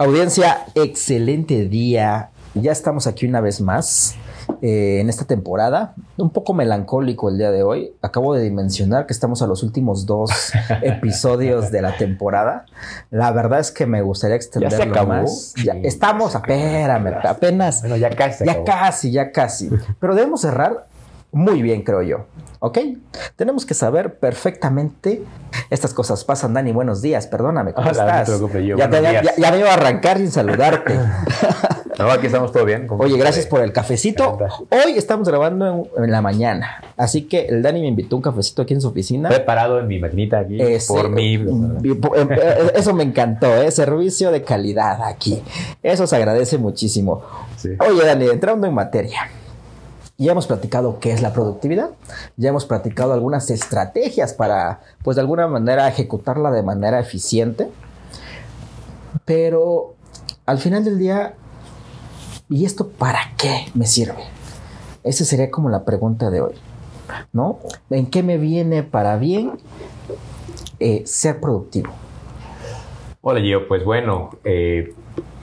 Audiencia, excelente día. Ya estamos aquí una vez más eh, en esta temporada. Un poco melancólico el día de hoy. Acabo de dimensionar que estamos a los últimos dos episodios de la temporada. La verdad es que me gustaría extenderlo ¿Ya se acabó? más. Ya, Sí, estamos, espérame, apenas. Bueno, ya casi. Ya acabó. casi, ya casi. Pero debemos cerrar muy bien, creo yo. ¿Ok? Tenemos que saber perfectamente estas cosas. Pasan, Dani, buenos días. Perdóname, ¿cómo Hola, no te estás? yo, ya, te- me iba a arrancar sin saludarte. No, aquí estamos todo bien. Oye, gracias por el cafecito. Hoy estamos grabando en, en la mañana. Así que el Dani me invitó un cafecito aquí en su oficina. Preparado en mi maquinita aquí Ese- por mí. po- em- eh, Eso me encantó, ¿eh? Servicio de calidad aquí. Eso se agradece muchísimo. Sí. Oye, Dani, entrando en materia. Ya hemos platicado qué es la productividad, ya hemos platicado algunas estrategias para, pues de alguna manera, ejecutarla de manera eficiente, pero al final del día, ¿y esto para qué me sirve? Esa sería como la pregunta de hoy, ¿no? ¿En qué me viene para bien eh, ser productivo? Hola, Gio. Pues bueno, eh,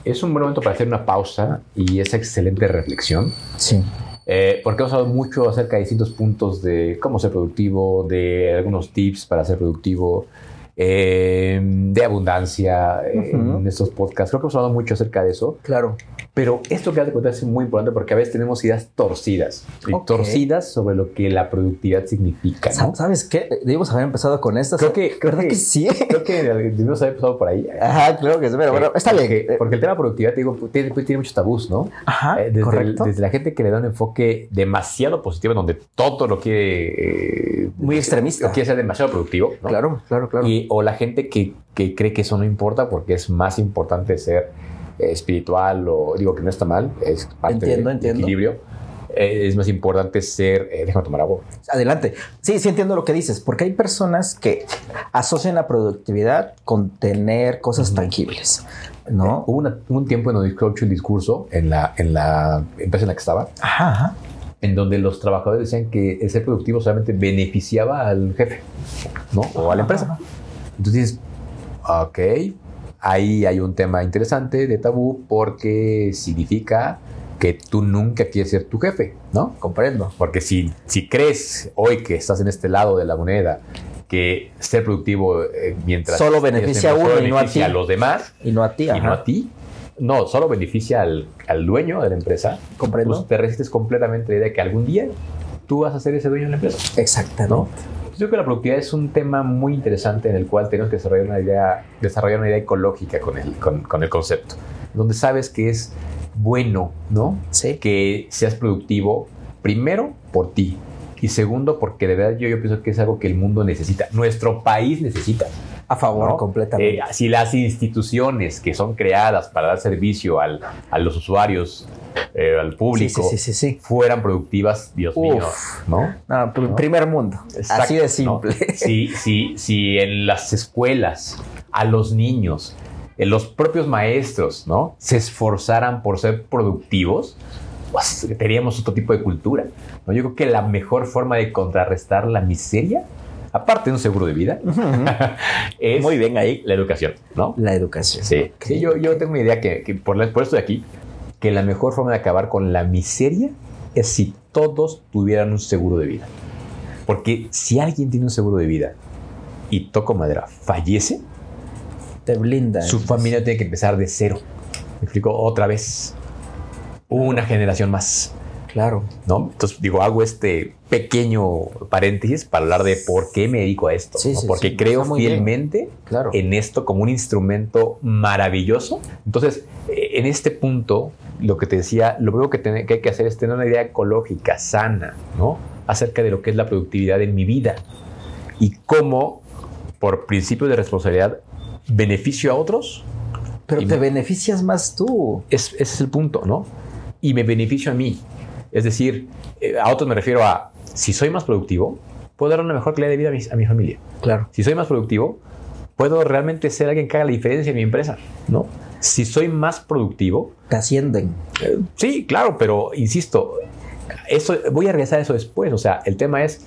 es un buen momento para hacer una pausa y esa excelente reflexión. Sí. Eh, porque hemos hablado mucho acerca de distintos puntos de cómo ser productivo, de algunos tips para ser productivo, eh, de abundancia eh, en estos podcasts. Creo que hemos hablado mucho acerca de eso. Claro. Pero esto que has de contar es muy importante porque a veces tenemos ideas torcidas. Torcidas sobre lo que la productividad significa. ¿Sabes qué? Debimos haber empezado con estas. Creo que- creo ¿Verdad que, que- sí? Creo que debimos haber empezado por ahí. Ajá, creo que sí. Pero bueno, está bien. Porque el tema de productividad, te digo, tiene, tiene muchos tabús, ¿no? Ajá, Eh, desde, el- correcto. desde la gente que le da un enfoque demasiado positivo, donde todo lo quiere. eh, Muy extremista. Lo quiere ser demasiado productivo, ¿no? Claro, claro, claro. Y, o la gente que, que cree que eso no importa porque es más importante ser espiritual o digo que no está mal, es parte Entiendo, del equilibrio. Eh, es más importante ser. eh, déjame tomar agua. Adelante. Sí, sí entiendo lo que dices, porque hay personas que asocian la productividad con tener cosas tangibles, ¿no? Hubo una- un tiempo en donde escuché un discurso en la, en la empresa en la que estaba, Ajá, ajá. en donde los trabajadores decían que el ser productivo solamente beneficiaba al jefe, ¿no? O a la empresa. Entonces ok, ahí hay un tema interesante de tabú porque significa que tú nunca quieres ser tu jefe, ¿no? Comprendo. Porque si, si crees hoy que estás en este lado de la moneda, que ser productivo eh, mientras Solo beneficia a uno y no a ti. a los demás Y no a ti, y no a ti, no, solo beneficia al, al dueño de la empresa, Comprendo. pues te resistes completamente a la idea de que algún día tú vas a ser ese dueño de la empresa. Exactamente. ¿no? Yo creo que la productividad es un tema muy interesante en el cual tenemos que desarrollar una idea, desarrollar una idea ecológica con el, con, con el concepto, donde sabes que es bueno, ¿no? Sí. Que seas productivo, primero por ti, y segundo porque de verdad yo, yo pienso que es algo que el mundo necesita, nuestro país necesita. A favor, ¿no? completamente. Eh, si las instituciones que son creadas para dar servicio al- a los usuarios, eh, al público, Sí, sí, sí, sí, sí. fueran productivas, Dios Uf. mío, ¿no? No, pr- ¿No? primer mundo. Exacto, Así de ¿no? simple. Si, si, si en las escuelas a los niños, en los propios maestros, ¿no? Se esforzaran por ser productivos, pues tendríamos otro tipo de cultura. ¿no? Yo creo que la mejor forma de contrarrestar la miseria, aparte de un seguro de vida, es Muy bien ahí. la educación, ¿no? La educación. Sí, Ok. sí yo, yo tengo una idea que, que por, la- por esto de aquí, que la mejor forma de acabar con la miseria es si todos tuvieran un seguro de vida. Porque si alguien tiene un seguro de vida y toco madera, fallece, Te blinda. su familia tiene que empezar de cero. Me explico otra vez. Una generación más. Claro. ¿no? Entonces, digo, hago este pequeño paréntesis para hablar de por qué me dedico a esto. Sí, ¿no? sí, Porque sí, creo fielmente Claro. en esto como un instrumento maravilloso. Entonces, eh, en este punto, lo que te decía, lo primero que, tiene- que hay que hacer es tener una idea ecológica, sana, ¿no? Acerca de lo que es la productividad en mi vida y cómo, por principio de responsabilidad, beneficio a otros. Pero te me- beneficias más tú. Es, ese es el punto, ¿no? Y me beneficio a mí. Es decir, eh, a otros me refiero a, si soy más productivo, puedo dar una mejor calidad de vida a mi, a mi familia. Claro. Si soy más productivo, puedo realmente ser alguien que haga la diferencia en mi empresa, ¿no? Si soy más productivo, Te ascienden. eh, sí, claro, pero insisto, eso, voy a regresar a eso después. O sea, el tema es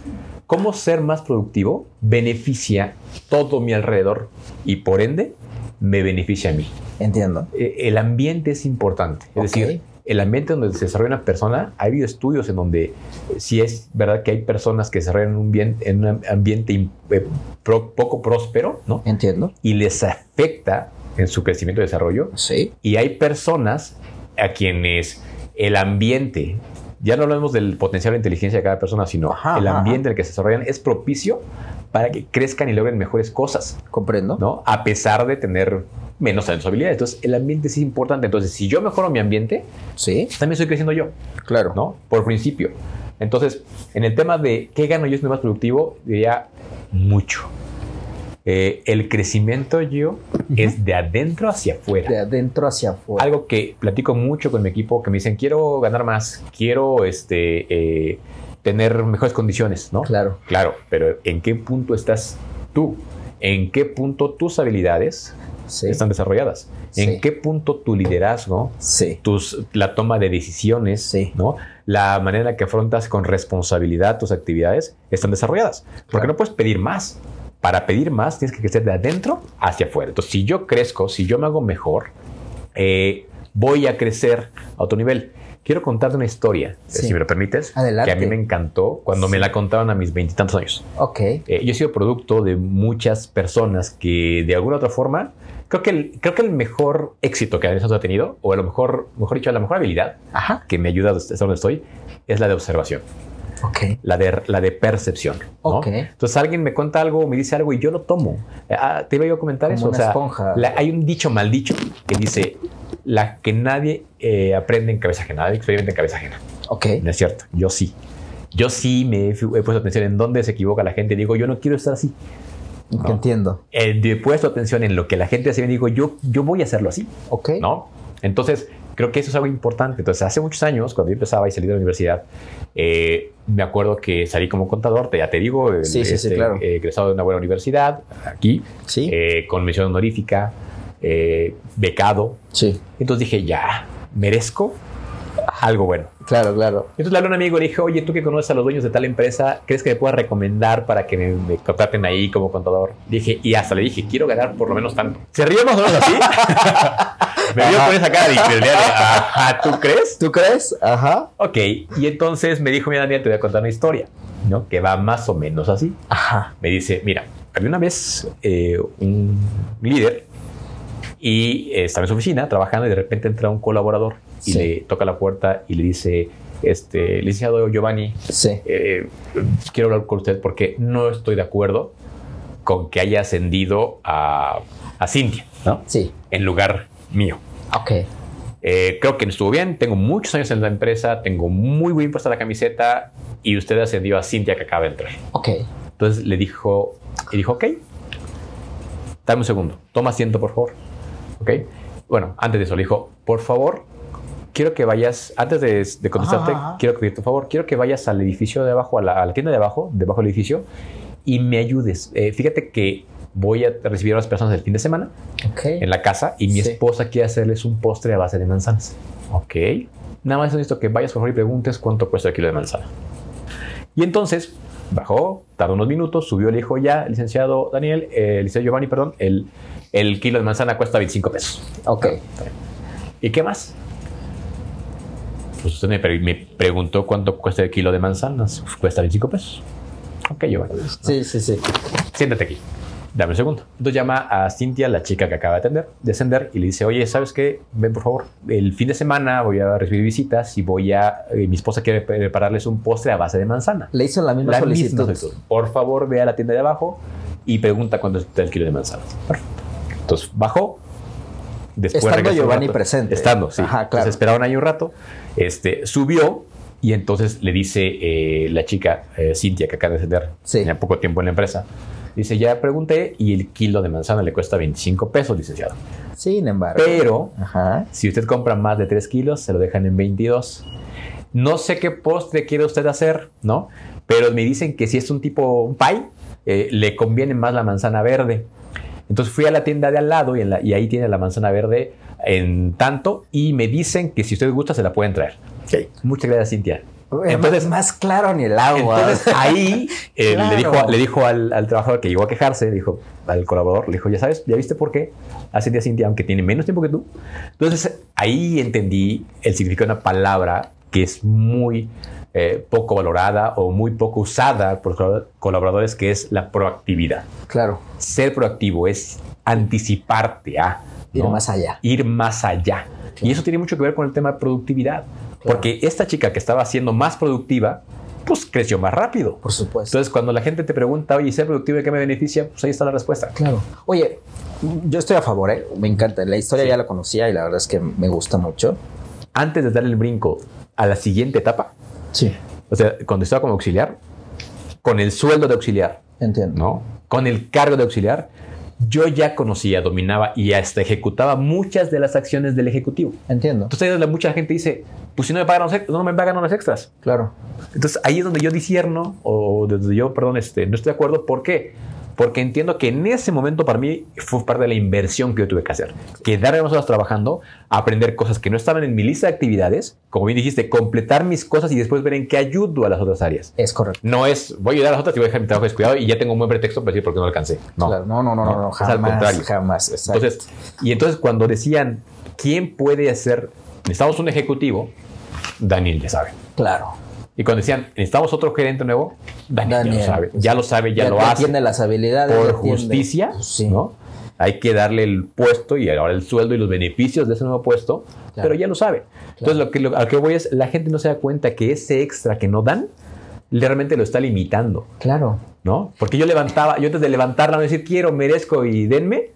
cómo ser más productivo beneficia todo mi alrededor y por ende me beneficia a mí. Entiendo. Eh, el ambiente es importante. Es decir, el ambiente donde se desarrolla una persona, ha habido estudios en donde eh, sí es verdad que hay personas que se desarrollan un, bien- en un ambiente eh, pro- poco próspero, ¿no? Entiendo. Y les afecta en su crecimiento y desarrollo. Sí. Y hay personas a quienes el ambiente, ya no hablamos del potencial de inteligencia de cada persona, sino Ajá, el ajá, ambiente en el que se desarrollan es propicio para que crezcan y logren mejores cosas, Comprendo. ¿no? A pesar de tener menos habilidades. Entonces, el ambiente sí es importante. Entonces, si yo mejoro mi ambiente, Sí. también estoy creciendo yo, Claro. ¿no? Por principio. Entonces, en el tema de qué gano yo siendo más productivo, diría mucho. Eh, el crecimiento yo es de adentro hacia afuera. De adentro hacia afuera. Algo que platico mucho con mi equipo, que me dicen, quiero ganar más, quiero este, eh, tener mejores condiciones, ¿no? Claro. Claro, pero ¿en qué punto estás tú? ¿En qué punto tus habilidades Sí. están desarrolladas? Sí. ¿En qué punto tu liderazgo, Sí. tus, la toma de decisiones, la manera en la que afrontas con responsabilidad tus actividades están desarrolladas? Porque Claro. no puedes pedir más. Para pedir más tienes que crecer de adentro hacia afuera. Entonces, si yo crezco, si yo me hago mejor, eh, voy a crecer a otro nivel. Quiero contarte una historia, Sí. si me lo permites, Adelante. que a mí me encantó cuando me la contaron a mis veintitantos años. Ok. Eh, yo he sido producto de muchas personas que de alguna u otra forma, creo que el, creo que el mejor éxito que a veces ha tenido, o a lo mejor, mejor dicho, la mejor habilidad Ajá. que me ayuda a estar donde estoy, es la de observación, Ok. la de, la de percepción. ¿no? Ok. Entonces alguien me cuenta algo, me dice algo y yo lo tomo. Eh, ah, te iba yo a comentar Como eso. una o sea, esponja. la- hay un dicho mal dicho que dice, la que nadie eh, aprende en cabeza ajena, nadie experimenta en cabeza ajena. Ok. No es cierto, yo sí. Yo sí me he, he puesto atención en dónde se equivoca la gente. Digo, yo no quiero estar así. Que Entiendo. Eh, he puesto atención en lo que la gente hace y digo, yo, yo voy a hacerlo así, Ok. ¿no? Entonces, creo que eso es algo importante. Entonces, hace muchos años, cuando yo empezaba y salí de la universidad, eh, me acuerdo que salí como contador, te- ya te digo, el- Sí, sí, sí, claro. eh, egresado de una buena universidad, aquí, Sí. eh, con mención honorífica, eh, becado. sí. Entonces dije, ya, merezco algo bueno. Claro, claro. Entonces le hablé a un amigo y le dije, oye, tú que conoces a los dueños de tal empresa, ¿crees que me puedas recomendar para que me, me contraten ahí como contador? Dije, y hasta le dije, quiero ganar por lo menos tanto. Se rió más o menos así. me vio Ajá. con esa cara de incredulidad de, ajá, ¿tú crees? ¿Tú crees? Ajá. Ok, y entonces me dijo, mira, Daniel, te voy a contar una historia, ¿no? Que va más o menos así. Ajá. Me dice, mira, había una vez eh, un líder y eh, estaba en su oficina trabajando y de repente entra un colaborador y Sí. le toca la puerta y le dice, este, licenciado Giovanni, Sí. eh, quiero hablar con usted porque no estoy de acuerdo con que haya ascendido a, a Cintia, ¿no? Sí. En lugar mío. Ok. Eh, creo que estuvo bien, tengo muchos años en la empresa, tengo muy bien puesta la camiseta y usted ascendió a Cintia que acaba de entrar. Ok. Entonces le dijo, y dijo, ok, dame un segundo, toma asiento, por favor. Ok. Bueno, antes de eso le dijo, por favor, quiero que vayas, antes de, de contestarte, Ajá, quiero pedirte un favor, quiero que vayas al edificio de abajo, a la, a la tienda de abajo, debajo del edificio, y me ayudes. Eh, fíjate que voy a recibir a las personas el fin de semana en la casa y mi Sí. esposa quiere hacerles un postre a base de manzanas. Ok. Nada más necesito que vayas por favor y preguntes cuánto cuesta el kilo de manzana. Y entonces bajó, tardó unos minutos, subió, le dijo ya, licenciado Daniel, eh, licenciado Giovanni, perdón, el, el kilo de manzana cuesta 25 pesos. Ok. ¿Y qué más? Pues usted me, pre- me preguntó cuánto cuesta el kilo de manzanas. Pues cuesta 25 pesos. Ok, Giovanni. Sí, sí, sí. Siéntate aquí. Dame un segundo. Entonces llama a Cintia, la chica que acaba de atender, descender, y le dice, oye, ¿sabes qué? Ven, por favor. El fin de semana voy a recibir visitas y voy a... eh, mi esposa quiere prepararles un postre a base de manzana. Le hizo la misma La solicitud. misma solicitud. Por favor, ve a la tienda de abajo y pregunta cuánto está el kilo de manzana. Perfecto. Entonces bajó. Después Estando Giovanni rato. presente. Estando, sí. Ajá, claro. Entonces esperaron ahí un rato. Este, subió y entonces le dice eh, la chica, eh, Cintia, que acaba de descender, Sí. tenía poco tiempo en la empresa. Dice, ya pregunté y el kilo de manzana le cuesta 25 pesos, licenciado. Sin embargo. Pero Ajá. si usted compra más de 3 kilos, se lo dejan en 22. No sé qué postre quiere usted hacer, ¿no? Pero me dicen que si es un tipo un pie, eh, le conviene más la manzana verde. Entonces fui a la tienda de al lado y, en la- y ahí tiene la manzana verde en tanto y me dicen que si usted gusta se la pueden traer. Muchas gracias, Cintia. Entonces, más claro ni el agua. Entonces ahí eh, Claro. le dijo, le dijo al, al trabajador que llegó a quejarse, dijo al colaborador, le dijo, ya sabes, ya viste por qué hace día Cintia, aunque tiene menos tiempo que tú. Entonces ahí entendí el significado de una palabra que es muy eh, poco valorada o muy poco usada por colaboradores, que es la proactividad. Claro, Ser proactivo es anticiparte a ir ¿no? más allá. ir más allá. Y eso tiene mucho que ver con el tema de productividad. Porque esta chica que estaba siendo más productiva, pues creció más rápido. Por supuesto. Entonces, cuando la gente te pregunta, oye, ¿ser productivo de qué me beneficia? Pues ahí está la respuesta. Claro. Oye, yo estoy a favor, ¿eh? Me encanta. La historia ya la conocía y la verdad es que me gusta mucho. Antes de darle el brinco a la siguiente etapa, Sí. o sea, cuando estaba como auxiliar, con el sueldo de auxiliar, Entiendo. ¿no? Con el cargo de auxiliar, yo ya conocía, dominaba y hasta ejecutaba muchas de las acciones del ejecutivo. Entiendo. Entonces, ahí es donde mucha gente dice, pues si no me pagan los, no me pagan los extras. Claro. Entonces ahí es donde yo disierno, o donde yo, perdón, este, no estoy de acuerdo. ¿Por qué? Porque entiendo que en ese momento para mí fue parte de la inversión que yo tuve que hacer. Quedarme más horas trabajando, aprender cosas que no estaban en mi lista de actividades, como bien dijiste, completar mis cosas y después ver en qué ayudo a las otras áreas. Es correcto. No es, voy a ayudar a las otras y voy a dejar mi trabajo descuidado y ya tengo un buen pretexto para decir por qué no alcancé. No. Claro. No, no, no, no, No, no, es al jamás. contrario. Jamás. Exacto. Entonces, y entonces cuando decían, ¿quién puede hacer? Necesitamos un ejecutivo, Daniel ya sabe. claro. Y cuando decían, necesitamos otro gerente nuevo, Daniel, ya lo sabe. pues, Ya lo sabe, ya, lo hace. tiene las habilidades. Por justicia, Pues sí. ¿no? Hay que darle el puesto y ahora el sueldo y los beneficios de ese nuevo puesto, Claro. pero ya lo sabe. Entonces, lo que, lo, a lo que voy es, la gente no se da cuenta que ese extra que no dan, realmente lo está limitando, Claro. ¿no? Porque yo levantaba, yo antes de levantarla, no decir quiero, merezco y denme,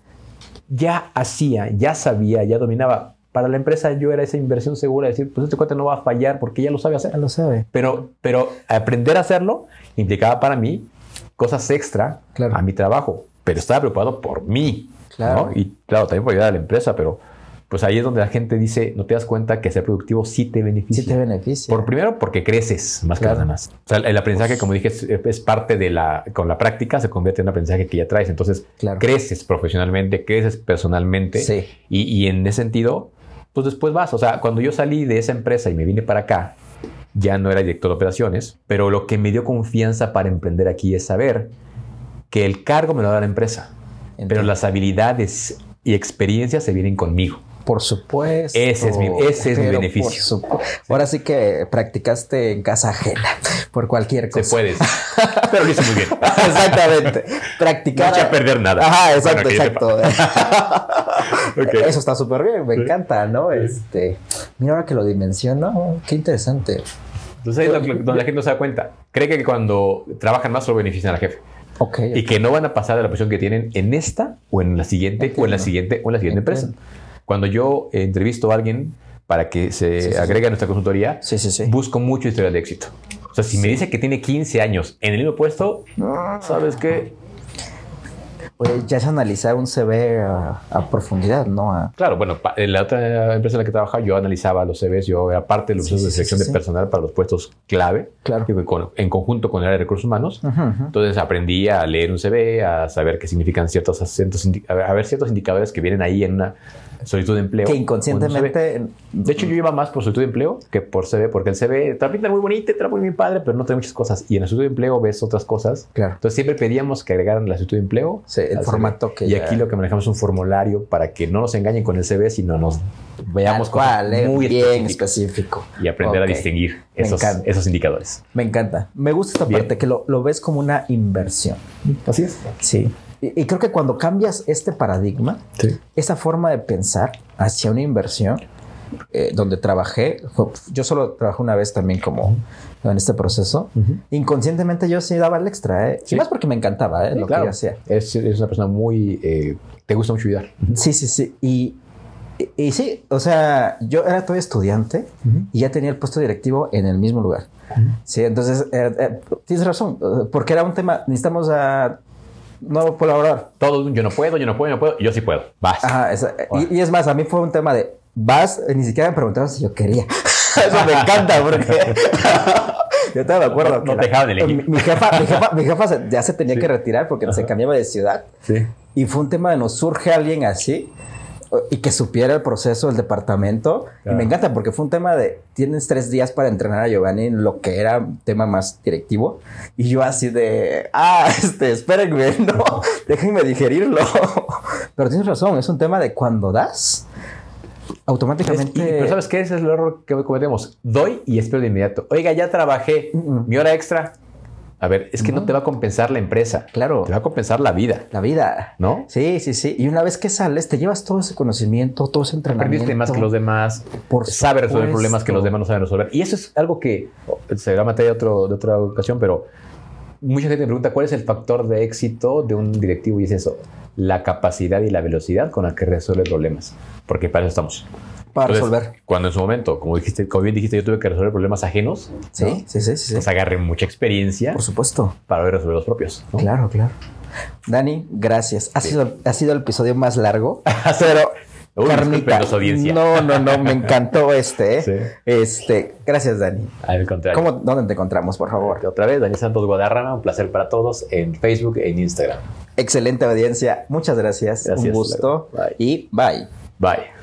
ya hacía, ya sabía, ya dominaba. Para la empresa yo era esa inversión segura, de decir, pues este cuate no va a fallar porque ya lo sabe hacer. Ya lo sabe. Pero, pero aprender a hacerlo implicaba para mí cosas extra Claro. a mi trabajo. Pero estaba preocupado por mí. Claro. ¿no? Y claro, también por ayudar a la empresa, pero pues ahí es donde la gente dice, no te das cuenta que ser productivo sí te beneficia. Sí te beneficia. Por primero, porque creces más Claro. que nada más. O sea, el aprendizaje, como dije, es, es parte de la, con la práctica se convierte en un aprendizaje que ya traes. Entonces, Claro. creces profesionalmente, creces personalmente. Sí. Y, y en ese sentido, pues después vas. O sea, cuando yo salí de esa empresa y me vine para acá, ya no era director de operaciones, pero lo que me dio confianza para emprender aquí es saber que el cargo me lo da la empresa, pero las habilidades y experiencias se vienen conmigo. Por supuesto. Ese es mi- ese es mi Pero beneficio. Ahora sí que practicaste en casa ajena por cualquier cosa. Se puede. pero lo hice muy bien. Exactamente. Practicar. No eché a perder nada. Ajá, exacto, Bueno, exacto. Eso está súper bien, me encanta, ¿no? Este, mira ahora que lo dimensiono, qué interesante. Entonces ahí es donde la gente no se da cuenta. Cree que cuando trabajan más solo benefician al jefe. Ok. Y que no van a pasar de la posición que tienen en esta o en la siguiente o en la siguiente o en la siguiente Entiendo. empresa. Cuando yo eh, entrevisto a alguien para que se Sí, agregue a nuestra consultoría, busco mucho historia de éxito. O sea, si me dice que tiene 15 años en el mismo puesto, ¿sabes qué? Oye, ya es analizar un CV a, a profundidad, ¿no? A- Claro, bueno, en la otra empresa en la que trabajaba yo analizaba los CVs, yo era parte de los Sí, procesos de selección sí, de personal para los puestos clave, Claro. con- en conjunto con el área de recursos humanos. Entonces aprendí a leer un CV, a saber qué significan ciertos acentos, a ver ciertos indicadores que vienen ahí en una solicitud de empleo. Que inconscientemente. De hecho, yo iba más por solicitud de empleo que por CV, porque el CV te la pintan muy bonita, te la ponen muy padre, pero no trae muchas cosas. Y en la solicitud de empleo ves otras cosas. Claro. Entonces siempre pedíamos que agregaran la solicitud de empleo. Sí, el formato CV. que Y ya- aquí lo que manejamos es un formulario para que no nos engañen con el CV, sino nos veamos cosas eh, muy bien específico. y aprender a distinguir esos, esos indicadores. Me encanta. Me gusta esta Bien. parte que lo, lo ves como una inversión. Así es. Sí. Y, y creo que cuando cambias este paradigma, Sí. esa forma de pensar hacia una inversión, eh, donde trabajé, fue- yo solo trabajé una vez también como en este proceso, inconscientemente yo sí daba el extra, ¿eh? Sí. Y más porque me encantaba, ¿eh? lo que yo hacía. Es, es una persona muy... eh, te gusta mucho ayudar. Sí, sí, sí. Y, y, y sí, o sea, yo era todavía estudiante y ya tenía el puesto directivo en el mismo lugar. Sí, entonces, eh, eh, tienes razón, porque era un tema, necesitamos a nuevo colaborador. Todo, yo no puedo, yo no puedo, yo no puedo. Yo sí puedo. Vas. Ajá, esa- y, y es más, a mí fue un tema de vas, eh, ni siquiera me preguntaron si yo quería. Eso me encanta porque yo estaba de acuerdo. No- no te dejaban elegir. Mi, mi jefa, mi jefa, mi jefa se- ya se tenía que retirar porque se cambiaba de ciudad Sí. y fue un tema de nos surge alguien así. Y que supiera el proceso del departamento. Y Claro. me encanta porque fue un tema de tienes tres días para entrenar a Giovanni en lo que era un tema más directivo. Y yo así de, ah, este, espérenme, no, déjenme digerirlo. Pero tienes razón, es un tema de cuando das, Es- automáticamente. y- pero ¿sabes qué? Ese es el error que cometemos. Doy y espero de inmediato. Oiga, ya trabajé. Mi hora extra. A ver, es que no te va a compensar la empresa. Claro. Te va a compensar la vida. La vida. ¿No? Sí, sí, sí. Y una vez que sales, te llevas todo ese conocimiento, todo ese entrenamiento. Aprendiste más que los demás. Por sabe resolver problemas que los demás no saben resolver. Y eso es algo que oh, será materia de, otro, de otra ocasión, pero mucha gente me pregunta cuál es el factor de éxito de un directivo y es eso, la capacidad y la velocidad con la que resuelve problemas. Porque para eso estamos. Para Entonces, resolver. Cuando en su momento, como dijiste, como bien dijiste, yo tuve que resolver problemas ajenos, Sí, ¿no? sí, sí, sí. pues agarré mucha experiencia Por supuesto. para poder resolver los propios. ¿no? Claro, claro. Dani, gracias. Ha, Sí. sido, ha sido el episodio más largo. Pero, Uy, Carnita. No, no, no, me encantó este. ¿eh? Sí. Este, gracias, Dani. Al contrario. ¿Cómo, ¿Dónde te encontramos, por favor? Otra vez, Daniel Santos Guadarrama, un placer para todos en Facebook e en Instagram. Excelente audiencia. Muchas gracias. Gracias, Un gusto. Bye. Y bye. Bye.